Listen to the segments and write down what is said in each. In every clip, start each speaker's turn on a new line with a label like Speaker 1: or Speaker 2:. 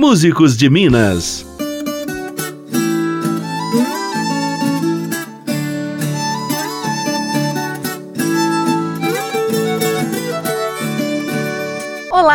Speaker 1: Músicos de Minas.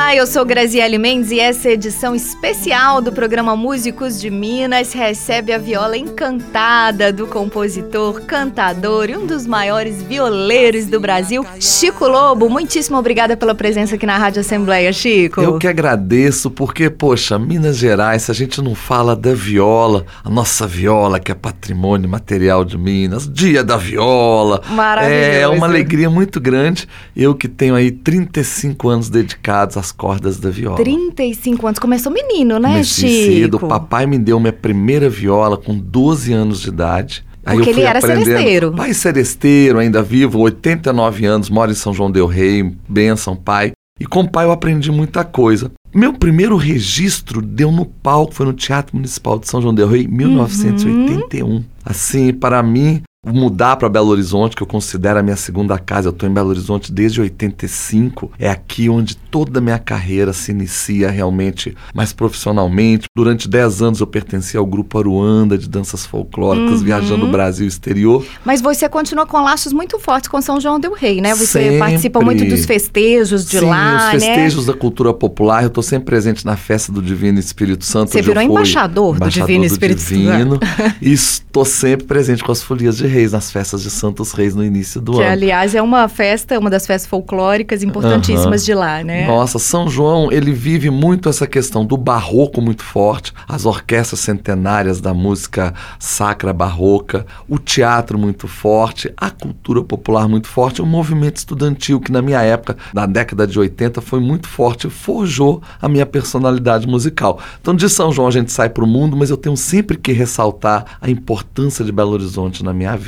Speaker 2: Olá, eu sou Graziele Mendes e essa edição especial do programa Músicos de Minas recebe a viola encantada do compositor, cantador e um dos maiores violeiros do Brasil, Chico Lobo. Muitíssimo obrigada pela presença aqui na Rádio Assembleia, Chico.
Speaker 3: Eu que agradeço, porque, poxa, Minas Gerais, se a gente não fala da viola, a nossa viola, que é patrimônio material de Minas, dia da viola.
Speaker 2: Maravilhoso.
Speaker 3: É uma alegria muito grande. Eu que tenho aí 35 anos dedicados às cordas da viola.
Speaker 2: 35 anos. Começou menino, né,
Speaker 3: Comecei
Speaker 2: Chico?
Speaker 3: cedo. O papai me deu minha primeira viola com 12 anos de idade. Aí
Speaker 2: Porque
Speaker 3: eu fui
Speaker 2: ele era
Speaker 3: aprendendo.
Speaker 2: seresteiro.
Speaker 3: Pai seresteiro, ainda vivo, 89 anos, mora em São João del Rei, benção, pai. E com o pai eu aprendi muita coisa. Meu primeiro registro deu no palco, foi no Teatro Municipal de São João del Rei, em 1981. Assim, para mim, mudar para Belo Horizonte, que eu considero a minha segunda casa, eu estou em Belo Horizonte desde 85, é aqui onde toda a minha carreira se inicia realmente mais profissionalmente. Durante 10 anos eu pertenci ao grupo Aruanda de danças folclóricas, viajando o Brasil exterior.
Speaker 2: Mas você continua com laços muito fortes com São João del Rei, né? Você
Speaker 3: Sempre.
Speaker 2: participa muito dos festejos de
Speaker 3: Sim,
Speaker 2: lá,
Speaker 3: os
Speaker 2: né?
Speaker 3: festejos da cultura popular, eu estou sempre presente na festa do Divino Espírito Santo.
Speaker 2: Você virou
Speaker 3: fui
Speaker 2: embaixador do Divino Espírito Santo.
Speaker 3: Divino, E estou sempre presente com as folias de reis, nas festas de Santos Reis no início do
Speaker 2: Que,
Speaker 3: ano.
Speaker 2: aliás, é uma festa, uma das festas folclóricas importantíssimas
Speaker 3: Aham.
Speaker 2: de lá, né?
Speaker 3: Nossa, São João, ele vive muito essa questão do barroco muito forte, as orquestras centenárias da música sacra barroca, o teatro muito forte, a cultura popular muito forte, o movimento estudantil que na minha época, na década de 80, foi muito forte, forjou a minha personalidade musical. Então de São João a gente sai para o mundo, mas eu tenho sempre que ressaltar a importância de Belo Horizonte na minha vida,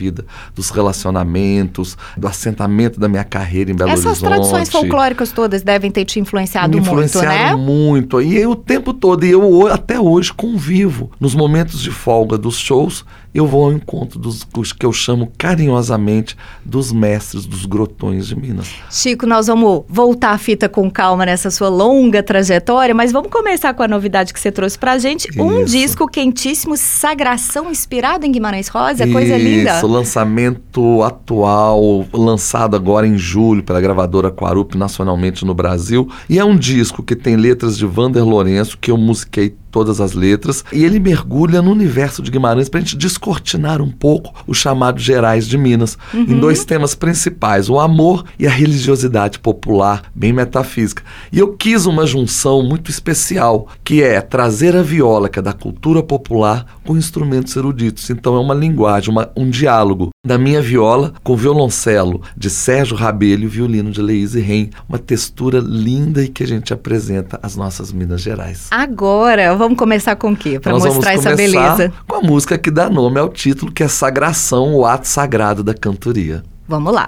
Speaker 3: dos relacionamentos, do assentamento da minha carreira em Belo
Speaker 2: Essas
Speaker 3: Horizonte.
Speaker 2: tradições folclóricas todas devem ter te influenciado
Speaker 3: Me
Speaker 2: muito, né?
Speaker 3: influenciaram muito. E eu o tempo todo, e eu até hoje convivo. Nos momentos de folga dos shows, eu vou ao encontro dos, dos que eu chamo carinhosamente dos mestres dos grotões de Minas.
Speaker 2: Chico, nós vamos voltar a fita com calma nessa sua longa trajetória, mas vamos começar com a novidade que você trouxe pra gente. Um
Speaker 3: Isso.
Speaker 2: disco quentíssimo, Sagração, inspirado em Guimarães Rosa, coisa linda.
Speaker 3: Lançamento atual, lançado agora em julho pela gravadora Quarup nacionalmente no Brasil. E é um disco que tem letras de Vander Lourenço, que eu musiquei todas as letras, e ele mergulha no universo de Guimarães para a gente descortinar um pouco os chamados gerais de Minas, em dois temas principais, o amor e a religiosidade popular, bem metafísica. E eu quis uma junção muito especial, que é trazer a viola, que é da cultura popular, com instrumentos eruditos. Então é uma linguagem, uma- um diálogo da minha viola com violoncelo de Sérgio Rabelho e violino de Leise Ren, uma textura linda e que a gente apresenta às nossas Minas Gerais.
Speaker 2: Agora, vamos começar com o quê? Pra
Speaker 3: Nós
Speaker 2: mostrar
Speaker 3: vamos
Speaker 2: essa beleza.
Speaker 3: com a música que dá nome ao título, que é Sagração, o ato sagrado da cantoria.
Speaker 2: Vamos lá.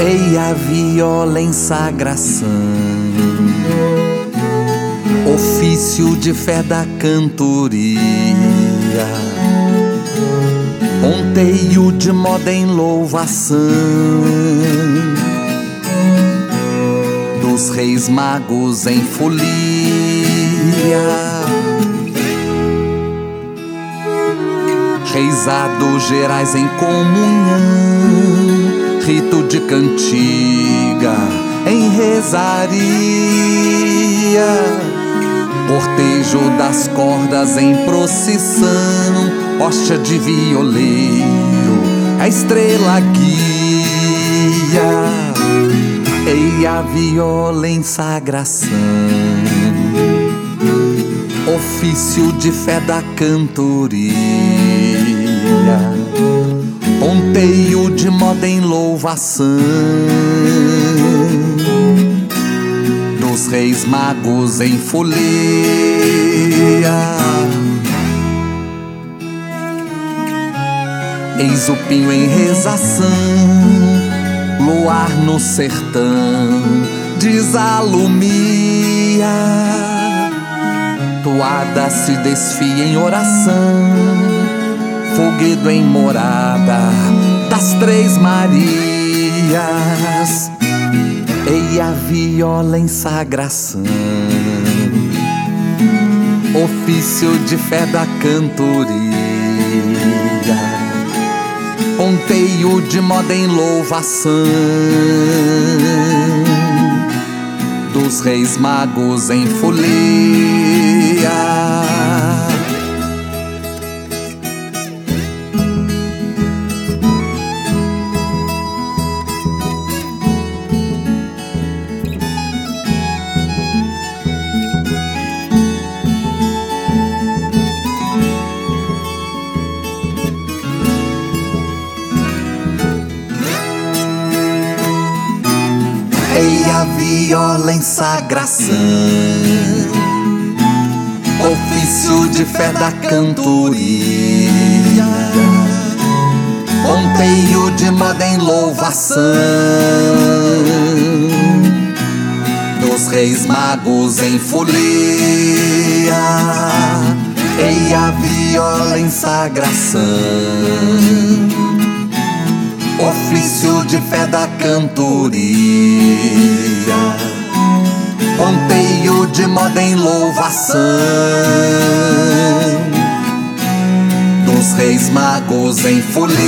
Speaker 4: Ei a viola em sagração, ofício de fé da cantoria, ponteio de moda em louvação. Dos reis magos em folia. Reisados gerais em comunhão, rito de cantiga em rezaria, cortejo das cordas em procissão, hóstia de violeiro, a estrela guia, ei a viola em sagração ofício de fé da cantoria, ponteio de moda em louvação dos reis magos em folia. Eis o pinho em rezação, luar no sertão desalumia. Toada se desfia em oração, foguedo em morada das Três Marias. Ei a viola em sagração, ofício de fé da cantoria ponteio de moda em louvação dos reis magos em folia. Viola em sagração, ofício de fé da cantoria, ponteio de moda em louvação. Dos reis magos em folia. Ei a viola em sagração ofício de fé da cantoria, ponteio de moda em louvação dos reis magos em folia.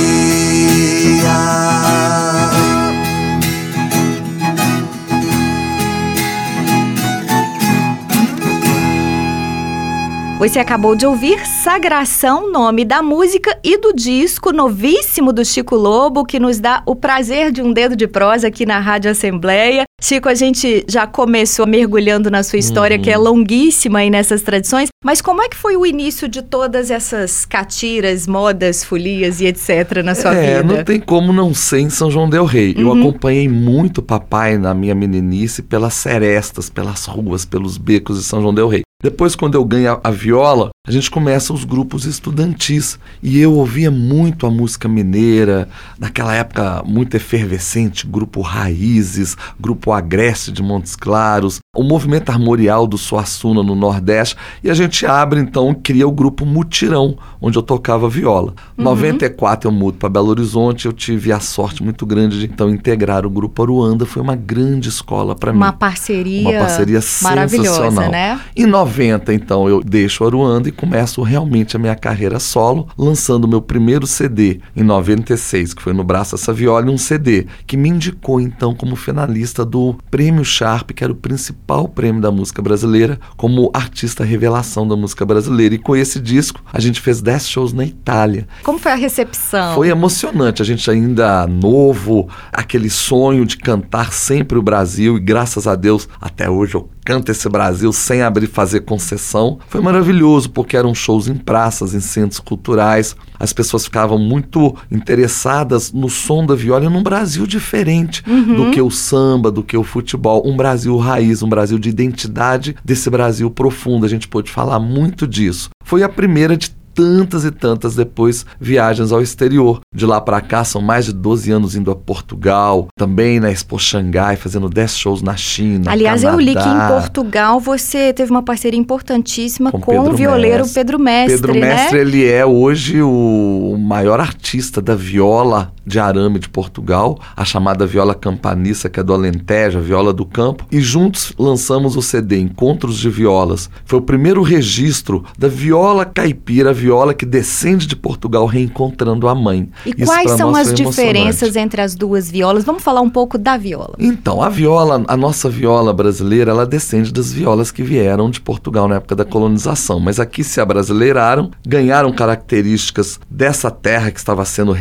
Speaker 2: Você acabou de ouvir Sagração, nome da música e do disco novíssimo do Chico Lobo, que nos dá o prazer de um dedo de prosa aqui na Rádio Assembleia. Chico, a gente já começou mergulhando na sua história, uhum. que é uhum. longuíssima aí nessas tradições, mas como é que foi o início de todas essas catiras, modas, folias e etc. na sua
Speaker 3: é,
Speaker 2: vida?
Speaker 3: Não tem como não ser em São João Del Rei. Uhum. Eu acompanhei muito papai na minha meninice pelas serestas, pelas ruas, pelos becos de São João Del Rei. Depois, quando eu ganho a, viola, a gente começa os grupos estudantis. E eu ouvia muito a música mineira, naquela época muito efervescente, grupo Raízes, grupo Agreste de Montes Claros, o movimento armorial do Suassuna no Nordeste. E a gente abre, então, cria o grupo Mutirão, onde eu tocava viola. Em uhum. 94 eu mudo para Belo Horizonte, eu tive a sorte muito grande de, então, integrar o grupo Aruanda. Foi uma grande escola para mim.
Speaker 2: Uma parceria
Speaker 3: Uma parceria
Speaker 2: maravilhosa, né?
Speaker 3: Em 90, então, eu deixo Aruanda e começo realmente a minha carreira solo, lançando meu primeiro CD em 96, que foi no Braço Essa Viola, um CD que me indicou, então, como finalista do Prêmio Sharp, que era o principal prêmio da música brasileira, como artista revelação da música brasileira. E com esse disco, a gente fez 10 shows na Itália.
Speaker 2: Como foi a recepção?
Speaker 3: Foi emocionante. A gente ainda novo, aquele sonho de cantar sempre o Brasil, e graças a Deus, até hoje eu Canta esse Brasil sem abrir fazer concessão. Foi maravilhoso porque eram shows em praças, em centros culturais. As pessoas ficavam muito interessadas no som da viola num Brasil diferente uhum. do que o samba, do que o futebol. Um Brasil raiz, um Brasil de identidade desse Brasil profundo. A gente pôde falar muito disso. Foi a primeira de tantas e tantas depois viagens ao exterior. De lá para cá são mais de 12 anos indo a Portugal, também na Expo Xangai, fazendo 10 shows na China.
Speaker 2: Aliás,
Speaker 3: Canadá.
Speaker 2: eu li que em Portugal você teve uma parceria importantíssima com, com o violeiro Mestre. Pedro Mestre.
Speaker 3: Pedro
Speaker 2: né?
Speaker 3: Mestre, ele é hoje o maior artista da viola de arame de Portugal, a chamada viola campanissa, que é do Alentejo, a viola do campo, e juntos lançamos o CD Encontros de Violas. Foi o primeiro registro da viola caipira, viola que descende de Portugal reencontrando a mãe.
Speaker 2: E Isso quais são as diferenças entre as duas violas? Vamos falar um pouco da viola.
Speaker 3: Então, a viola, a nossa viola brasileira, ela descende das violas que vieram de Portugal na época da colonização, mas aqui se abrasileiraram, ganharam características dessa terra que estava sendo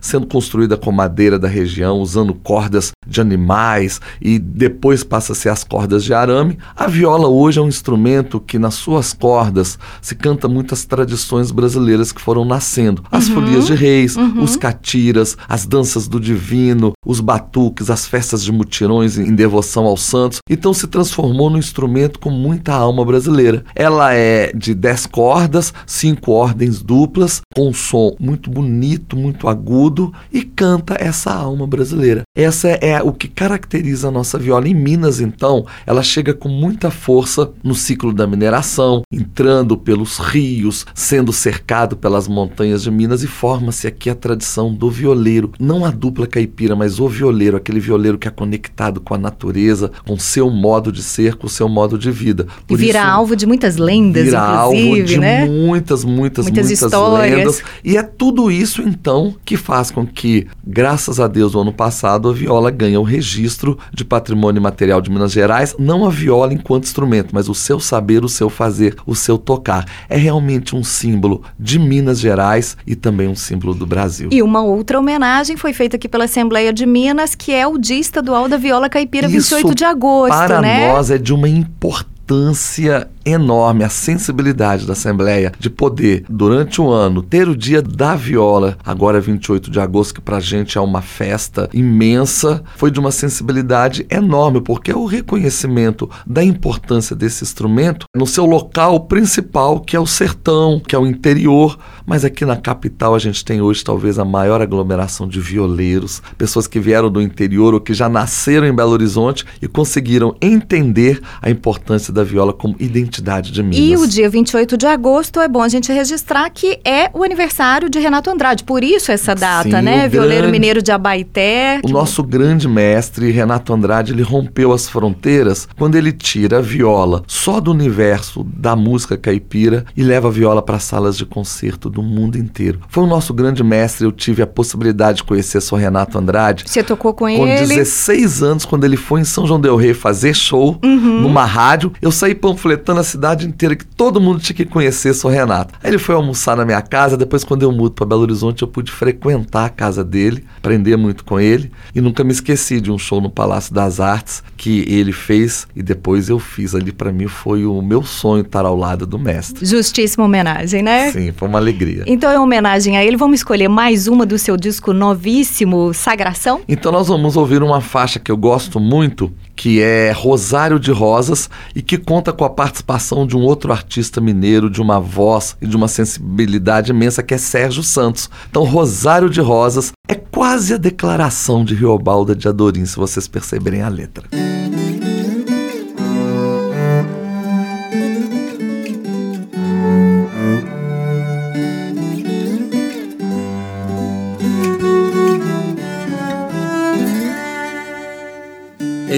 Speaker 3: sendo construída com madeira da região, usando cordas de animais e depois passa a ser as cordas de arame. A viola hoje é um instrumento que nas suas cordas se canta muitas tradições brasileiras que foram nascendo. As uhum, folias de reis, uhum. os catiras, as danças do divino, os batuques, as festas de mutirões em devoção aos santos. Então se transformou num instrumento com muita alma brasileira. Ela é de 10 cordas, cinco ordens duplas, com um som muito bonito, muito muito agudo e canta essa alma brasileira. Essa é o que caracteriza a nossa viola. Em Minas, então, ela chega com muita força no ciclo da mineração, entrando pelos rios, sendo cercado pelas montanhas de Minas e forma-se aqui a tradição do violeiro. Não a dupla caipira, mas o violeiro, aquele violeiro que é conectado com a natureza, com seu modo de ser, com seu modo de vida.
Speaker 2: Por e vira isso, alvo de muitas lendas, vira alvo
Speaker 3: de
Speaker 2: né?
Speaker 3: muitas, muitas, muitas, muitas histórias. lendas. E é tudo isso, então, que faz com que, graças a Deus, no ano passado, a viola ganha o registro de patrimônio material de Minas Gerais, não a viola enquanto instrumento, mas o seu saber, o seu fazer, o seu tocar. É realmente um símbolo de Minas Gerais e também um símbolo do Brasil.
Speaker 2: E uma outra homenagem foi feita aqui pela Assembleia de Minas, que é o Dia Estadual da Viola Caipira, Isso 28 de agosto,
Speaker 3: para
Speaker 2: né?
Speaker 3: nós é de uma importância enorme a sensibilidade da Assembleia de poder, durante o ano, ter o dia da viola, agora 28 de agosto, que pra gente é uma festa imensa, foi de uma sensibilidade enorme, porque é o reconhecimento da importância desse instrumento no seu local principal, que é o sertão, que é o interior, mas aqui na capital a gente tem hoje talvez a maior aglomeração de violeiros, pessoas que vieram do interior ou que já nasceram em Belo Horizonte e conseguiram entender a importância da viola como identidade identidade de Minas.
Speaker 2: E o dia 28 de agosto é bom a gente registrar que é o aniversário de Renato Andrade. Por isso essa data, Sim, né? Violeiro grande, mineiro de Abaité.
Speaker 3: O nosso grande mestre, Renato Andrade, ele rompeu as fronteiras quando ele tira a viola só do universo da música caipira e leva a viola para salas de concerto do mundo inteiro. Foi o nosso grande mestre, eu tive a possibilidade de conhecer só Renato Andrade.
Speaker 2: Você tocou com,
Speaker 3: com
Speaker 2: ele?
Speaker 3: Com 16 anos, quando ele foi em São João del Rei fazer show uhum. numa rádio, eu saí panfletando na cidade inteira que todo mundo tinha que conhecer São Renato. Aí ele foi almoçar na minha casa, depois quando eu mudo para Belo Horizonte eu pude frequentar a casa dele, aprender muito com ele e nunca me esqueci de um show no Palácio das Artes que ele fez e depois eu fiz ali para mim foi o meu sonho estar ao lado do mestre.
Speaker 2: Justíssima homenagem, né?
Speaker 3: Sim, foi uma alegria.
Speaker 2: Então, em homenagem a ele, vamos escolher mais uma do seu disco novíssimo, Sagração?
Speaker 3: Então nós vamos ouvir uma faixa que eu gosto muito, que é Rosário de Rosas e que conta com a participação de um outro artista mineiro, de uma voz e de uma sensibilidade imensa, que é Sérgio Santos. Então, Rosário de Rosas é quase a declaração de Riobalda de Adorim, se vocês perceberem a letra.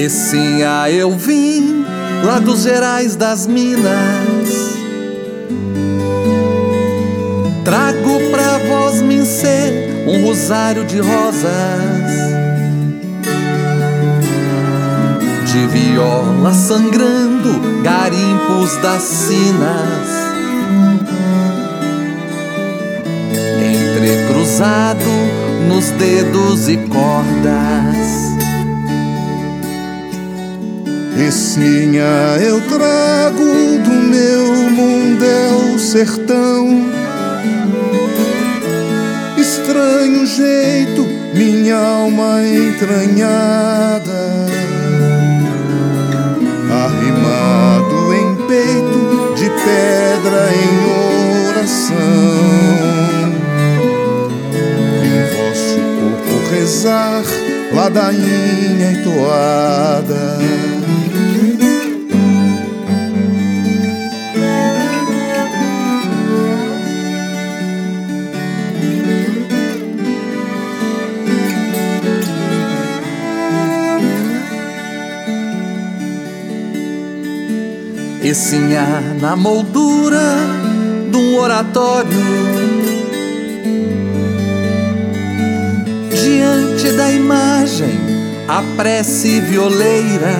Speaker 4: Esse a eu vim lá dos Gerais das Minas. Trago pra vós me ser um rosário de rosas, de viola sangrando, garimpos das sinas, entrecruzado nos dedos e cordas.
Speaker 5: Essinha eu trago do meu mundel sertão. Estranho jeito, minha alma entranhada. Arrimado em peito de pedra em oração. Em vosso corpo rezar, ladainha entoada.
Speaker 4: Essinha na moldura de um oratório. Diante da imagem a prece violeira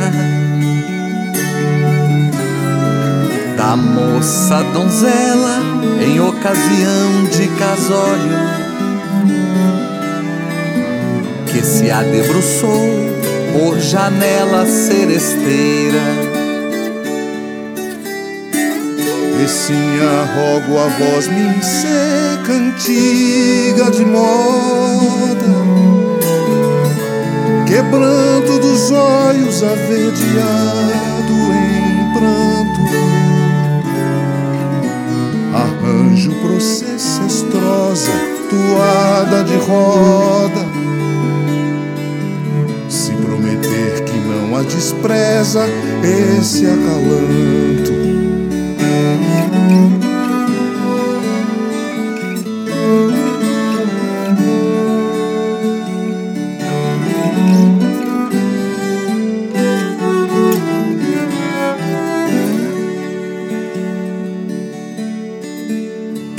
Speaker 4: Da moça donzela em ocasião de casório Que se adebruçou por janela seresteira
Speaker 5: Recinha, rogo a voz me ser cantiga de moda Quebranto dos olhos averdeado em pranto Arranjo processestrosa toada de roda. Se prometer que não a despreza, esse acalanto.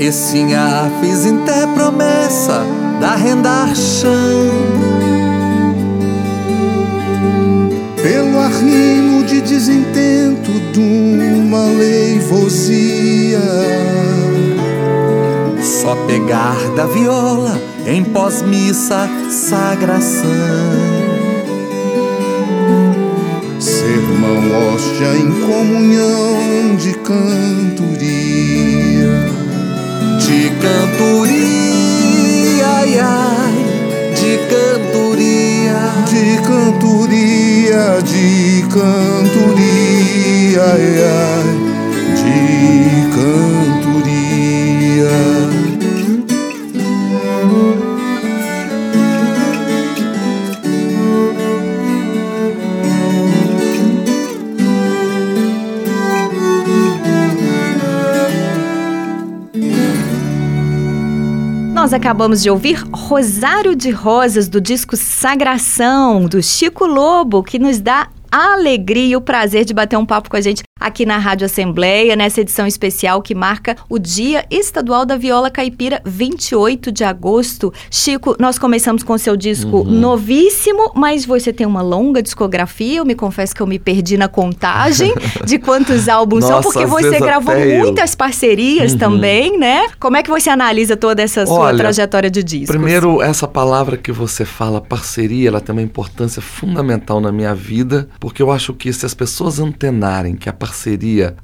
Speaker 4: E sinha fiz até promessa da rendar chão
Speaker 5: Pelo arrimo de desintento de uma leivosia
Speaker 4: Só pegar da viola em pós-missa sagração.
Speaker 5: Sermão hóstia em comunhão de cantoria.
Speaker 4: De cantoria, ai, ai, de cantoria,
Speaker 5: de cantoria, de cantoria, ai, ai, de cantoria.
Speaker 2: Nós acabamos de ouvir Rosário de Rosas do disco Sagração, do Chico Lobo, que nos dá alegria e o prazer de bater um papo com a gente aqui na Rádio Assembleia, nessa edição especial que marca o Dia Estadual da Viola Caipira, 28 de agosto. Chico, nós começamos com o seu disco
Speaker 3: Uhum.
Speaker 2: novíssimo, mas você tem uma longa discografia. Eu me confesso que eu me perdi na contagem de quantos álbuns são,
Speaker 3: Nossa,
Speaker 2: porque
Speaker 3: às
Speaker 2: você gravou
Speaker 3: até eu.
Speaker 2: muitas parcerias também, né? Como é que você analisa toda essa sua
Speaker 3: Olha,
Speaker 2: trajetória de discos?
Speaker 3: Primeiro, essa palavra que você fala, parceria, ela tem uma importância fundamental na minha vida, porque eu acho que se as pessoas antenarem que a parceria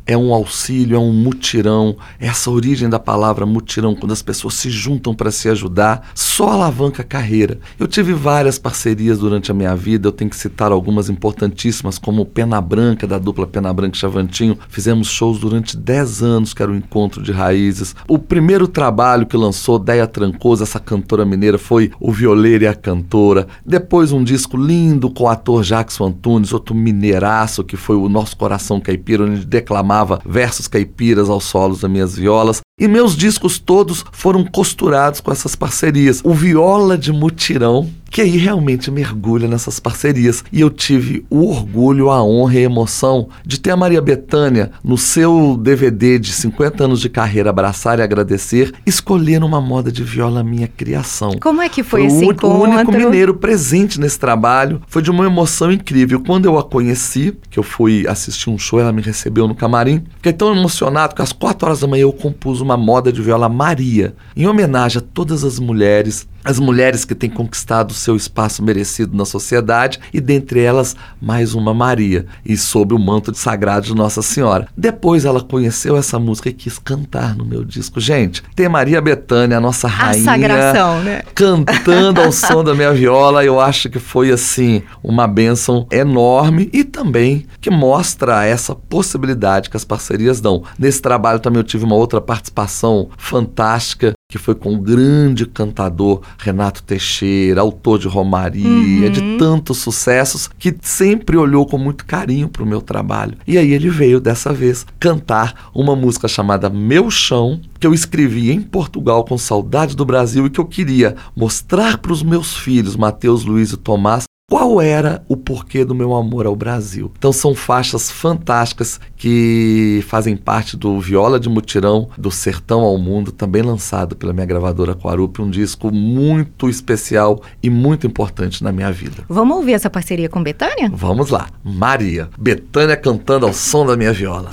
Speaker 3: é um auxílio, é um mutirão, essa origem da palavra mutirão, quando as pessoas se juntam para se ajudar, só alavanca a carreira. Eu tive várias parcerias durante a minha vida, eu tenho que citar algumas importantíssimas, como Pena Branca, da dupla Pena Branca e Chavantinho. Fizemos shows durante 10 anos, que era o Encontro de Raízes. O primeiro trabalho que lançou Deia Trancoso, essa cantora mineira, foi O Violeiro e a Cantora. Depois um disco lindo com o ator Jackson Antunes, outro mineiraço, que foi o Nosso Coração Caipira, onde declamava versos caipiras aos solos das minhas violas. E meus discos todos foram costurados com essas parcerias. O Viola de Mutirão, que aí realmente mergulha nessas parcerias. E eu tive o orgulho, a honra e a emoção de ter a Maria Bethânia no seu DVD de 50 anos de carreira Abraçar e Agradecer, escolher uma moda de viola minha criação.
Speaker 2: Como é que foi,
Speaker 3: Foi
Speaker 2: esse
Speaker 3: o,
Speaker 2: encontro?
Speaker 3: o único mineiro presente nesse trabalho. Foi de uma emoção incrível. Quando eu a conheci, que eu fui assistir um show, ela me recebeu no camarim. Fiquei tão emocionado que às quatro horas da manhã eu compus uma moda de viola Maria, em homenagem a todas as mulheres, as mulheres que têm conquistado o seu espaço merecido na sociedade e dentre elas mais uma Maria, e sob o manto sagrado de Nossa Senhora. Depois ela conheceu essa música e quis cantar no meu disco. Gente, tem Maria Bethânia, a nossa
Speaker 2: A
Speaker 3: rainha
Speaker 2: sagração, né?
Speaker 3: cantando ao som da minha viola, eu acho que foi assim uma bênção enorme e também que mostra essa possibilidade que as parcerias dão. Nesse trabalho também eu tive uma outra participação fantástica que foi com o grande cantador Renato Teixeira, autor de Romaria, de tantos sucessos, que sempre olhou com muito carinho para o meu trabalho. E aí ele veio dessa vez cantar uma música chamada Meu Chão, que eu escrevi em Portugal com saudade do Brasil e que eu queria mostrar para os meus filhos, Mateus, Luiz e Tomás, qual era o porquê do meu amor ao Brasil. Então são faixas fantásticas que fazem parte do Viola de Mutirão, do Sertão ao Mundo, também lançado pela minha gravadora Quarup, um disco muito especial e muito importante na minha vida.
Speaker 2: Vamos ouvir essa parceria com Betânia?
Speaker 3: Vamos lá, Maria, Betânia cantando ao som da minha viola.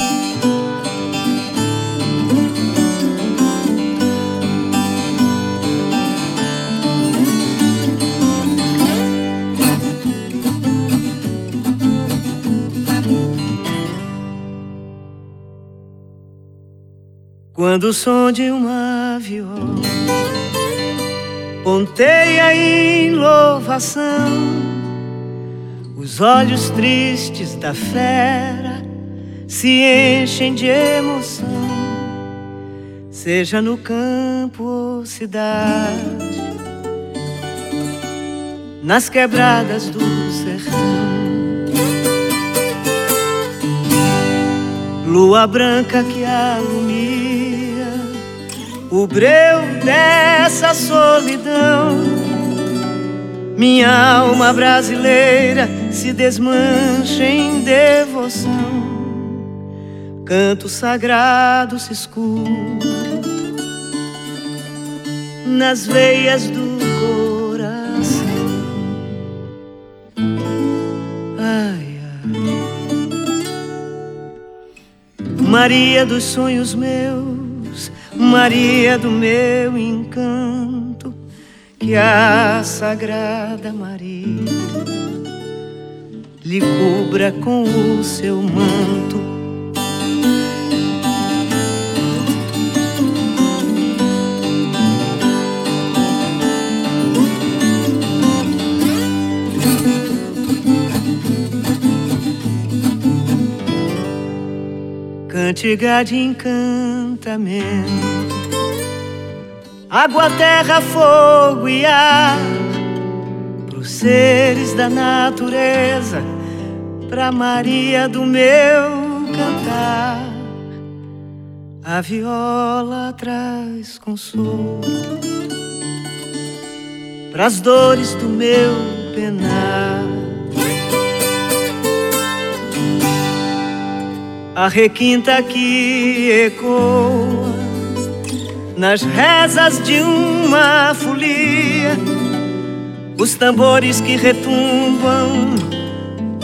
Speaker 6: Quando o som de uma viola ponteia em louvação, os olhos tristes da fera se enchem de emoção. seja no campo ou cidade, nas quebradas do sertão. Lua branca que alumia o breu dessa solidão. Minha alma brasileira se desmancha em devoção. Canto sagrado se escuta nas veias do coração. Ai, ai. Maria dos sonhos meus, Maria do meu encanto, que a Sagrada Maria lhe cubra com o seu manto. Cantiga de encantamento. Água, terra, fogo e ar, pros seres da natureza, pra Maria do meu cantar. A viola traz consolo pras dores do meu penar. A requinta que ecoa nas rezas de uma folia, os tambores que retumbam,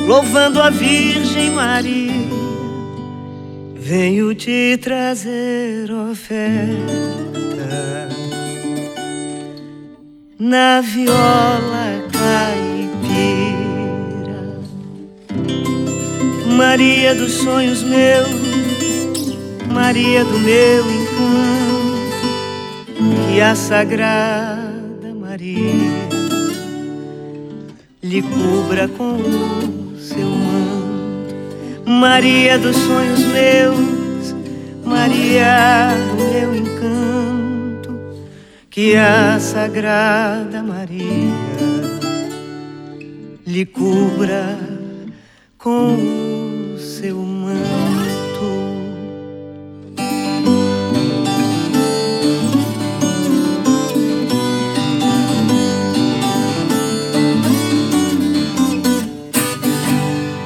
Speaker 6: louvando a Virgem Maria. Venho te trazer oferta na viola caipira. Maria dos sonhos meus, Maria do meu encanto, que a sagrada Maria lhe cubra com o seu manto. Maria dos sonhos meus, Maria do meu encanto, que a sagrada Maria lhe cubra com o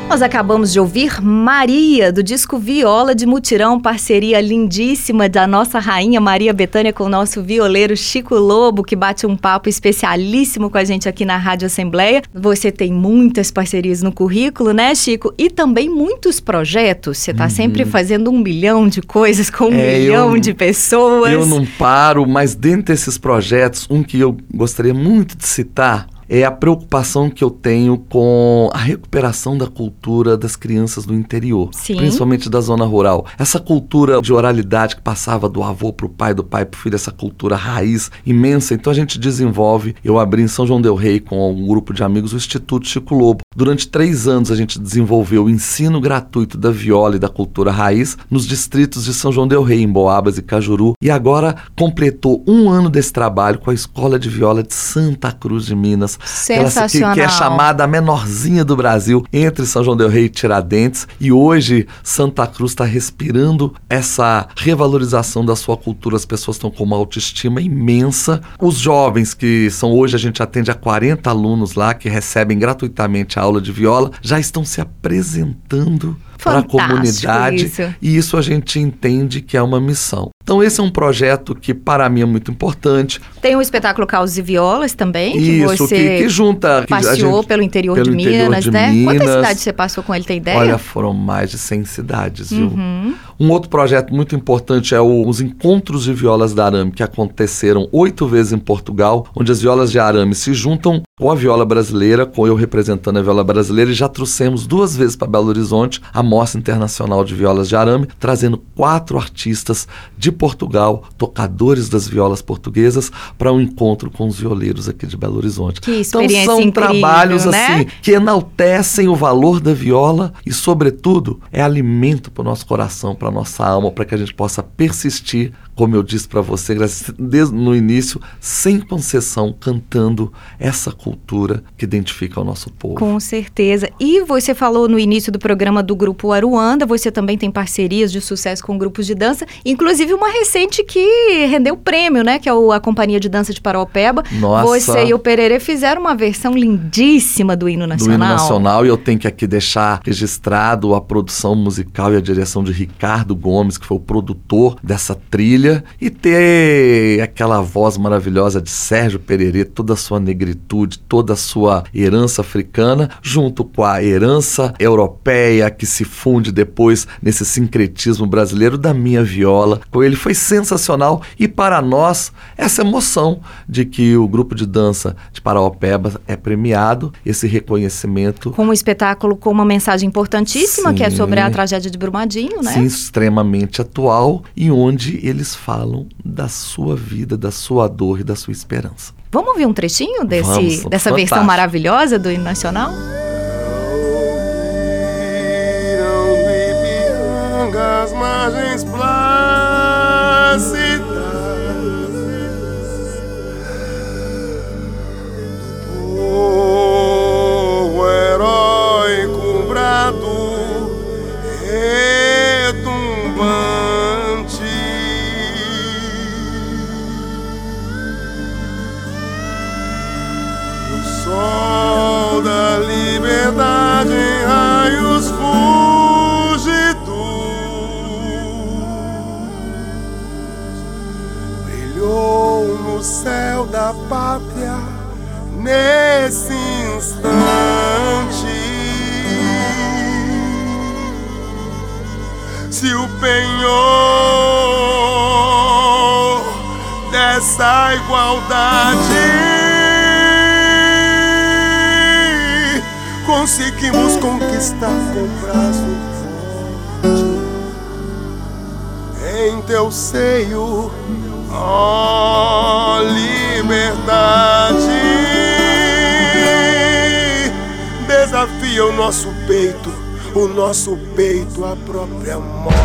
Speaker 2: Nós acabamos de ouvir Maria, do disco Viola de Mutirão, parceria lindíssima da nossa rainha Maria Betânia com o nosso violeiro Chico Lobo, que bate um papo especialíssimo com a gente aqui na Rádio Assembleia. Você tem muitas parcerias no currículo, né, Chico? E também muitos projetos. Você está uhum. sempre fazendo um milhão de coisas com um é, milhão eu, de pessoas.
Speaker 3: Eu não paro, mas dentre esses projetos, um que eu gostaria muito de citar é a preocupação que eu tenho com a recuperação da cultura das crianças do interior, Sim. principalmente da zona rural. Essa cultura de oralidade que passava do avô para o pai, do pai para o filho, essa cultura raiz imensa. Então a gente desenvolve. Eu abri em São João Del Rei com um grupo de amigos o Instituto Chico Lobo. Durante três anos a gente desenvolveu o ensino gratuito da viola e da cultura raiz nos distritos de São João Del Rei, em Boabas e Cajuru. E agora completou um ano desse trabalho com a Escola de Viola de Santa Cruz de Minas
Speaker 2: Sensacional.
Speaker 3: Que, que, é chamada a menorzinha do Brasil, entre São João del Rei e Tiradentes. E hoje Santa Cruz está respirando essa revalorização da sua cultura. As pessoas estão com uma autoestima imensa. Os jovens, que são hoje, a gente atende a 40 alunos lá que recebem gratuitamente a aula de viola, já estão se apresentando para a comunidade. Isso. E isso a gente entende que é uma missão. Então esse é um projeto que para mim é muito importante.
Speaker 2: Tem o espetáculo Caos e Violas também,
Speaker 3: que Isso, você que, que junta,
Speaker 2: passeou gente, pelo interior pelo de interior Minas, de né? Minas. Quantas cidades você passou com ele, tem ideia?
Speaker 3: Olha, foram mais de 100 cidades, viu? Uhum. Um outro projeto muito importante é o, os encontros de violas de arame, que aconteceram oito vezes em Portugal, onde as violas de arame se juntam com a viola brasileira, com eu representando a viola brasileira, e já trouxemos duas vezes para Belo Horizonte a Mostra Internacional de Violas de Arame, trazendo quatro artistas de Portugal, tocadores das violas portuguesas, para um encontro com os violeiros aqui de Belo Horizonte.
Speaker 2: Que experiência
Speaker 3: então são
Speaker 2: incrível,
Speaker 3: trabalhos
Speaker 2: né?
Speaker 3: assim que enaltecem o valor da viola e, sobretudo, é alimento para o nosso coração, para a nossa alma, para que a gente possa persistir como eu disse para você, desde no início, sem concessão, cantando essa cultura que identifica o nosso povo.
Speaker 2: Com certeza. E você falou no início do programa do grupo Aruanda, você também tem parcerias de sucesso com grupos de dança, inclusive uma recente que rendeu prêmio, né, que é a Companhia de Dança de Paraupeba.
Speaker 3: Nossa.
Speaker 2: Você e o Pererê fizeram uma versão lindíssima do hino nacional.
Speaker 3: Do hino nacional e eu tenho que aqui deixar registrado a produção musical e a direção de Ricardo Gomes, que foi o produtor dessa trilha, e ter aquela voz maravilhosa de Sérgio Pererê, toda a sua negritude, toda a sua herança africana, junto com a herança europeia que se funde depois nesse sincretismo brasileiro da minha viola. Com ele foi sensacional e para nós essa emoção de que o grupo de dança de Paraopeba é premiado, esse reconhecimento.
Speaker 2: Com um espetáculo com uma mensagem importantíssima, Sim. que é sobre a tragédia de Brumadinho, né?
Speaker 3: Sim, extremamente atual e onde eles falam da sua vida, da sua dor e da sua esperança.
Speaker 2: Vamos ouvir um trechinho desse, Vamos, dessa fantástico. versão maravilhosa do hino nacional?
Speaker 7: As margens nesse instante. Se o penhor dessa igualdade conseguimos conquistar com braço forte em teu seio, oh, liberdade. Desafia o nosso peito, o nosso peito à própria morte.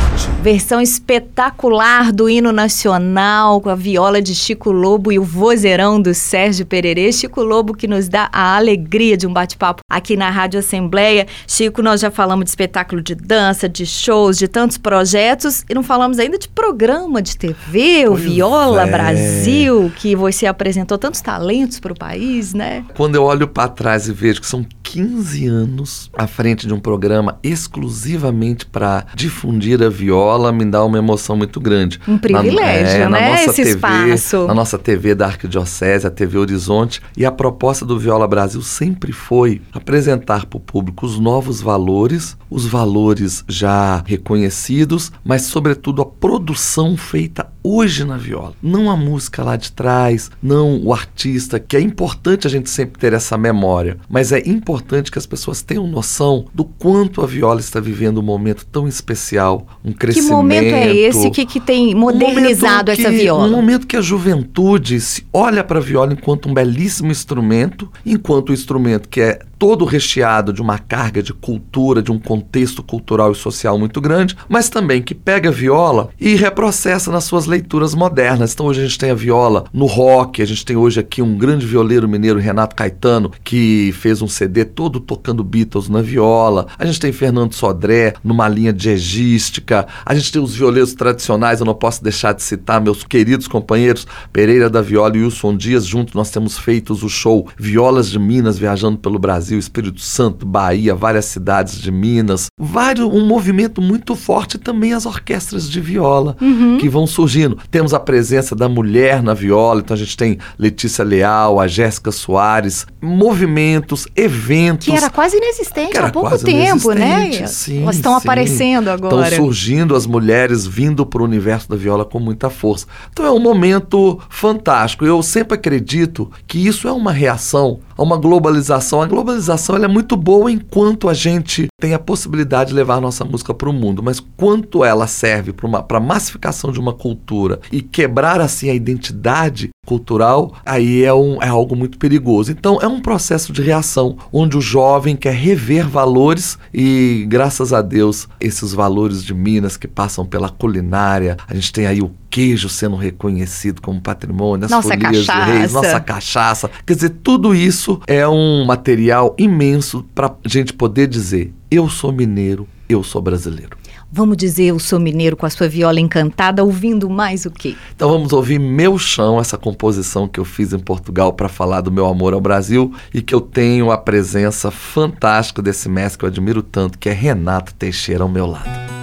Speaker 2: Versão espetacular do hino nacional com a viola de Chico Lobo e o vozeirão do Sérgio Pererê. Chico Lobo que nos dá a alegria de um bate-papo aqui na Rádio Assembleia. Chico, nós já falamos de espetáculo de dança, de shows, de tantos projetos e não falamos ainda de programa de TV, o Viola é. Brasil, que você apresentou tantos talentos para o país, né?
Speaker 3: Quando eu olho para trás e vejo que são 15 anos à frente de um programa exclusivamente para difundir a viola me dá uma emoção muito grande.
Speaker 2: Um privilégio, na, é, né? Na nossa Esse TV, espaço.
Speaker 3: Na nossa TV da Arquidiocese, a TV Horizonte. E a proposta do Viola Brasil sempre foi apresentar para o público os novos valores, os valores já reconhecidos, mas, sobretudo, a produção feita hoje na viola. Não a música lá de trás, não o artista, que é importante a gente sempre ter essa memória, mas é importante que as pessoas tenham noção do quanto a viola está vivendo um momento tão especial, um crescimento.
Speaker 2: Que momento é esse que, que tem modernizado um essa
Speaker 3: que,
Speaker 2: viola?
Speaker 3: Um momento que a juventude se olha para a viola enquanto um belíssimo instrumento, enquanto o instrumento que é todo recheado de uma carga de cultura, de um contexto cultural e social muito grande, mas também que pega a viola e reprocessa nas suas leituras modernas. Então hoje a gente tem a viola no rock, a gente tem hoje aqui um grande violeiro mineiro, Renato Caetano, que fez um CD todo tocando Beatles na viola. A gente tem Fernando Sodré numa linha jazzística. A gente tem os violeiros tradicionais, eu não posso deixar de citar meus queridos companheiros Pereira da Viola e Wilson Dias. Juntos nós temos feito o show Violas de Minas viajando pelo Brasil Brasil, Espírito Santo, Bahia, várias cidades de Minas, vários, um movimento muito forte também as orquestras de viola uhum. que vão surgindo. Temos a presença da mulher na viola, então a gente tem Letícia Leal, a Jéssica Soares, movimentos, eventos.
Speaker 2: Que era quase inexistente há pouco tempo, né?
Speaker 3: Sim,
Speaker 2: Elas estão aparecendo agora.
Speaker 3: Estão surgindo as mulheres vindo para o universo da viola com muita força. Então é um momento fantástico. Eu sempre acredito que isso é uma reação a uma globalização. A globalização é muito boa enquanto a gente tem a possibilidade de levar nossa música para o mundo, mas quanto ela serve para a massificação de uma cultura e quebrar assim a identidade cultural, aí é, um, é algo muito perigoso. Então é um processo de reação, onde o jovem quer rever valores e, graças a Deus, esses valores de Minas que passam pela culinária, a gente tem aí o queijo sendo reconhecido como patrimônio, as
Speaker 2: nossa
Speaker 3: folias
Speaker 2: cachaça.
Speaker 3: de reis, nossa cachaça. Quer dizer, tudo isso é um material imenso para a gente poder dizer: eu sou mineiro, eu sou brasileiro.
Speaker 2: Vamos dizer, eu sou mineiro com a sua viola encantada, ouvindo mais o quê?
Speaker 3: Então vamos ouvir Meu Chão, essa composição que eu fiz em Portugal para falar do meu amor ao Brasil e que eu tenho a presença fantástica desse mestre que eu admiro tanto, que é Renato Teixeira ao meu lado.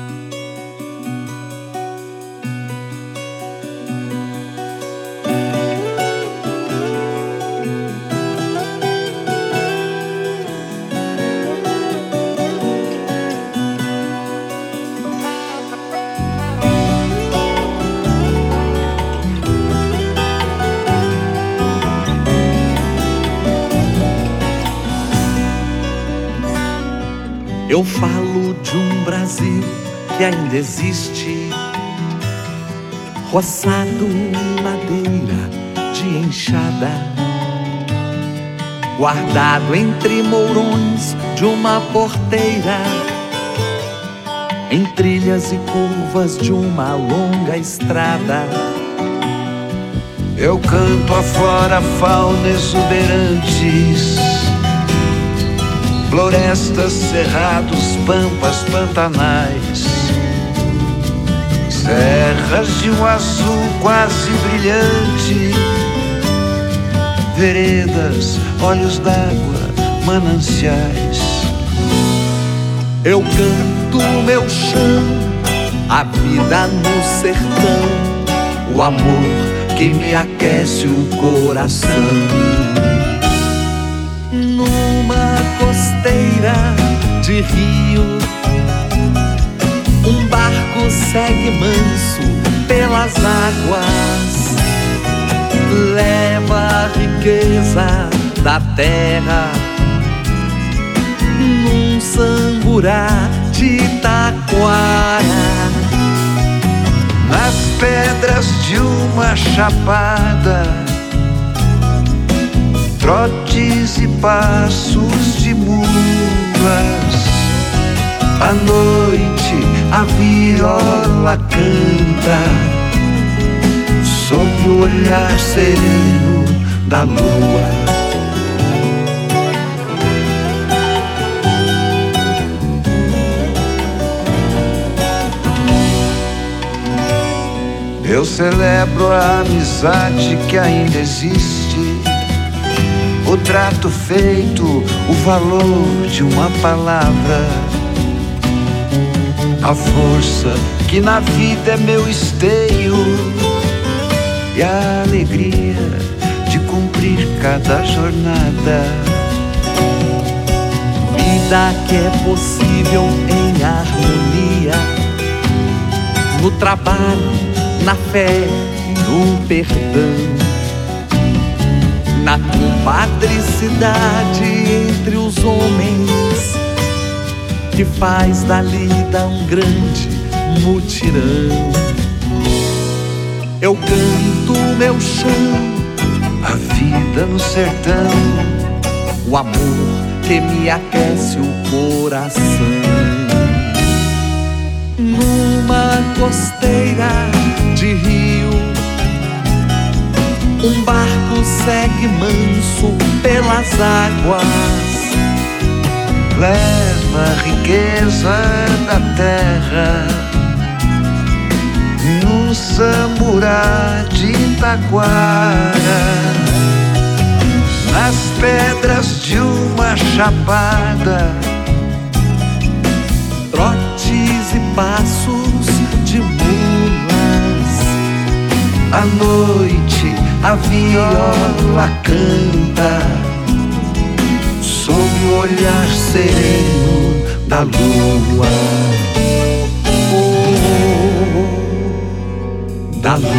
Speaker 4: Eu falo de um Brasil que ainda existe, roçado madeira de enxada, guardado entre mourões de uma porteira, em trilhas e curvas de uma longa estrada.
Speaker 8: Eu canto afora fauna exuberantes florestas, cerrados, pampas, pantanais, serras de um azul quase brilhante, veredas, olhos d'água, mananciais.
Speaker 4: Eu canto meu chão, a vida no sertão, o amor que me aquece o coração. Numa costeira de rio, um barco segue manso pelas águas, leva a riqueza da terra num samburá de taquara.
Speaker 8: Nas pedras de uma chapada trotes e passos de mulas. À noite a viola canta sob o olhar sereno da lua. Eu celebro a amizade que ainda existe o trato feito, o valor de uma palavra, a força que na vida é meu esteio. E a alegria de cumprir cada jornada.
Speaker 4: Vida que é possível em harmonia, no trabalho, na fé, no perdão na compadricidade entre os homens que faz da lida um grande mutirão. Eu canto meu chão,
Speaker 8: a vida no sertão,
Speaker 4: o amor que me aquece o coração. Numa costeira um barco segue manso pelas águas,
Speaker 8: leva a riqueza da terra num samburá de Itaquara, nas pedras de uma chapada,
Speaker 4: trotes e passos de mulas.
Speaker 8: À noite a viola canta sob o olhar sereno da lua. Oh, da lua.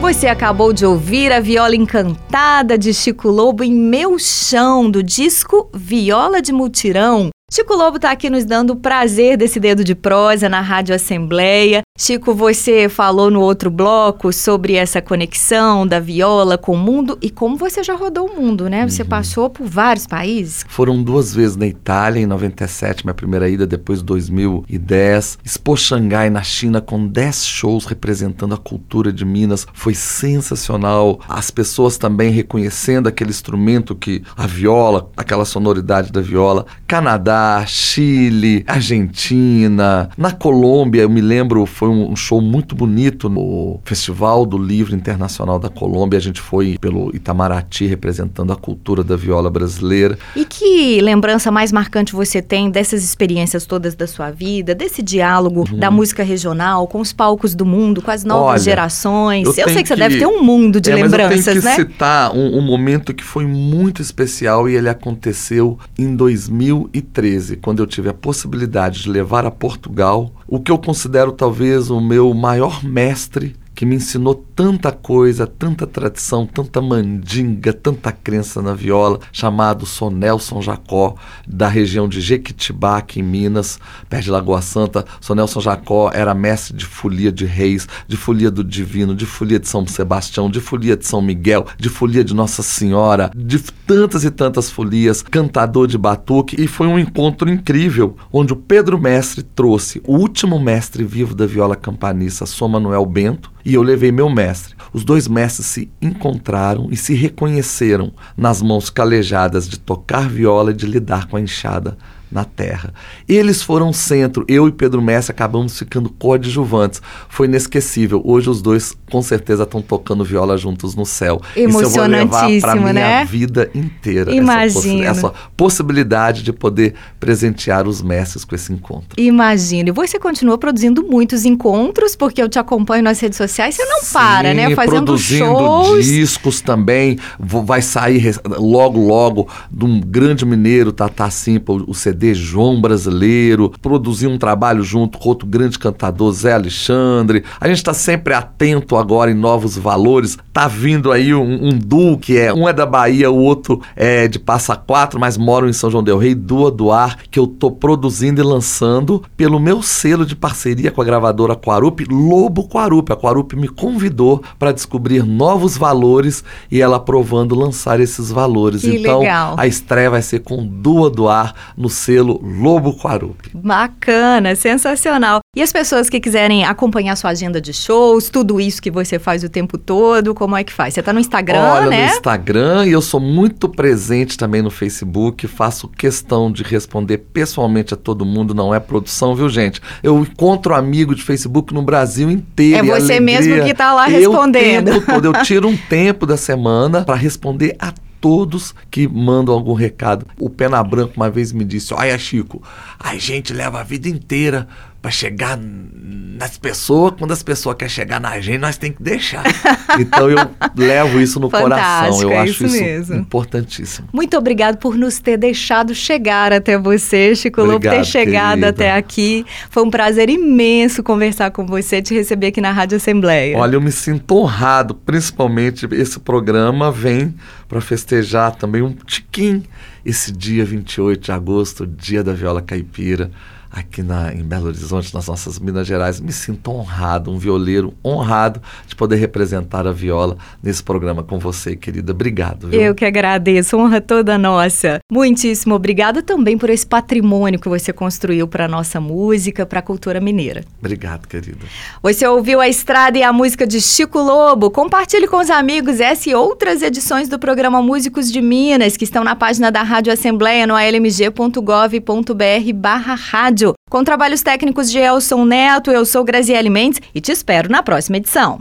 Speaker 2: Você acabou de ouvir a viola encantada de Chico Lobo em Meu Chão, do disco Viola de Mutirão. Chico Lobo está aqui nos dando o prazer desse dedo de prosa na Rádio Assembleia. Chico, você falou no outro bloco sobre essa conexão da viola com o mundo e como você já rodou o mundo, né? Você uhum. passou por vários países.
Speaker 3: Foram duas vezes na Itália, em 97, minha primeira ida, depois 2010. Expo Xangai, na China, com 10 shows representando a cultura de Minas. Foi sensacional. As pessoas também reconhecendo aquele instrumento que a viola, aquela sonoridade da viola. Canadá, Chile, Argentina. Na Colômbia, eu me lembro, foi um show muito bonito no Festival do Livro Internacional da Colômbia. A gente foi pelo Itamaraty representando a cultura da viola brasileira.
Speaker 2: E que lembrança mais marcante você tem dessas experiências todas da sua vida, desse diálogo uhum. da música regional com os palcos do mundo, com as novas Olha, gerações? Eu, eu sei que você deve ter um mundo de é, lembranças,
Speaker 3: eu tenho que
Speaker 2: né?
Speaker 3: citar um, um momento que foi muito especial e ele aconteceu em 2013, quando eu tive a possibilidade de levar a Portugal o que eu considero talvez o meu maior mestre que me ensinou tanta coisa, tanta tradição, tanta mandinga, tanta crença na viola, chamado Sonelson Jacó, da região de Jequitibá, aqui em Minas, perto de Lagoa Santa. Sonelson Jacó era mestre de folia de reis, de folia do divino, de folia de São Sebastião, de folia de São Miguel, de folia de Nossa Senhora, de tantas e tantas folias, cantador de batuque, e foi um encontro incrível, onde o Pedro Mestre trouxe o último mestre vivo da viola campanista, São Manuel Bento, e eu levei meu mestre. Os dois mestres se encontraram e se reconheceram nas mãos calejadas de tocar viola e de lidar com a enxada na terra. Eles foram centro, eu e Pedro Messi acabamos ficando coadjuvantes. Foi inesquecível. Hoje os dois com certeza estão tocando viola juntos no céu.
Speaker 2: Isso eu vou levar para minha
Speaker 3: né? vida inteira.
Speaker 2: Imagina.
Speaker 3: Essa, essa, possibilidade de poder presentear os mestres com esse encontro.
Speaker 2: Imagina. E você continua produzindo muitos encontros, porque eu te acompanho nas redes sociais, você não
Speaker 3: Sim,
Speaker 2: para, né?
Speaker 3: Fazendo produzindo shows. discos também. Vai sair logo, logo de um grande mineiro, Tata Simple, o CD CD João Brasileiro, produzir um trabalho junto com outro grande cantador, Zé Alexandre. A gente está sempre atento agora em novos valores. Tá vindo aí um, um duo que é um é da Bahia, o outro é de Passa Quatro, mas moram em São João del Rei, Dua Doar, que eu tô produzindo e lançando pelo meu selo de parceria com a gravadora Quarup, Lobo Quarup. A Quarup me convidou para descobrir novos valores e ela aprovando lançar esses valores.
Speaker 2: Que
Speaker 3: então,
Speaker 2: legal.
Speaker 3: a estreia vai ser com Dua Doar no selo selo Lobo Quarupi.
Speaker 2: Bacana, sensacional. E as pessoas que quiserem acompanhar sua agenda de shows, tudo isso que você faz o tempo todo, como é que faz? Você está no Instagram,
Speaker 3: Olha,
Speaker 2: né?
Speaker 3: no Instagram e eu sou muito presente também no Facebook, faço questão de responder pessoalmente a todo mundo, não é produção, viu, gente? Eu encontro amigo de Facebook no Brasil inteiro.
Speaker 2: É você
Speaker 3: alegria.
Speaker 2: mesmo que está lá respondendo.
Speaker 3: Eu, todo, eu tiro um tempo da semana para responder a todos que mandam algum recado. O Pena Branco uma vez me disse: Olha, Chico, a gente leva a vida inteira para chegar nas pessoas, quando as pessoas querem chegar na gente, nós tem que deixar. então eu levo isso no coração. Eu
Speaker 2: é
Speaker 3: acho
Speaker 2: isso,
Speaker 3: isso importantíssimo.
Speaker 2: Muito obrigado por nos ter deixado chegar até você, Chico Lobo, ter chegado
Speaker 3: querida.
Speaker 2: até aqui. Foi um prazer imenso conversar com você, te receber aqui na Rádio Assembleia.
Speaker 3: Olha, eu me sinto honrado, principalmente esse programa vem para festejar também um tiquinho esse dia 28 de agosto, dia da viola caipira aqui na, em Belo Horizonte, nas nossas Minas Gerais. Me sinto honrado, um violeiro honrado de poder representar a viola nesse programa com você, querida. Obrigado. Viu?
Speaker 2: Eu que agradeço, honra toda nossa. Muitíssimo obrigada também por esse patrimônio que você construiu para a nossa música, para a cultura mineira.
Speaker 3: Obrigado, querida.
Speaker 2: Você ouviu a estrada e a música de Chico Lobo. Compartilhe com os amigos essa e outras edições do programa Músicos de Minas, que estão na página da Rádio Assembleia no almg.gov.br barra rádio. Com trabalhos técnicos de Elson Neto, eu sou Graziele Mendes e te espero na próxima edição.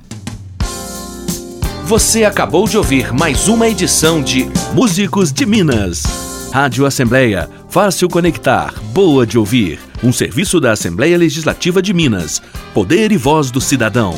Speaker 1: Você acabou de ouvir mais uma edição de Músicos de Minas. Rádio Assembleia, fácil conectar, boa de ouvir. Um serviço da Assembleia Legislativa de Minas. Poder e voz do cidadão.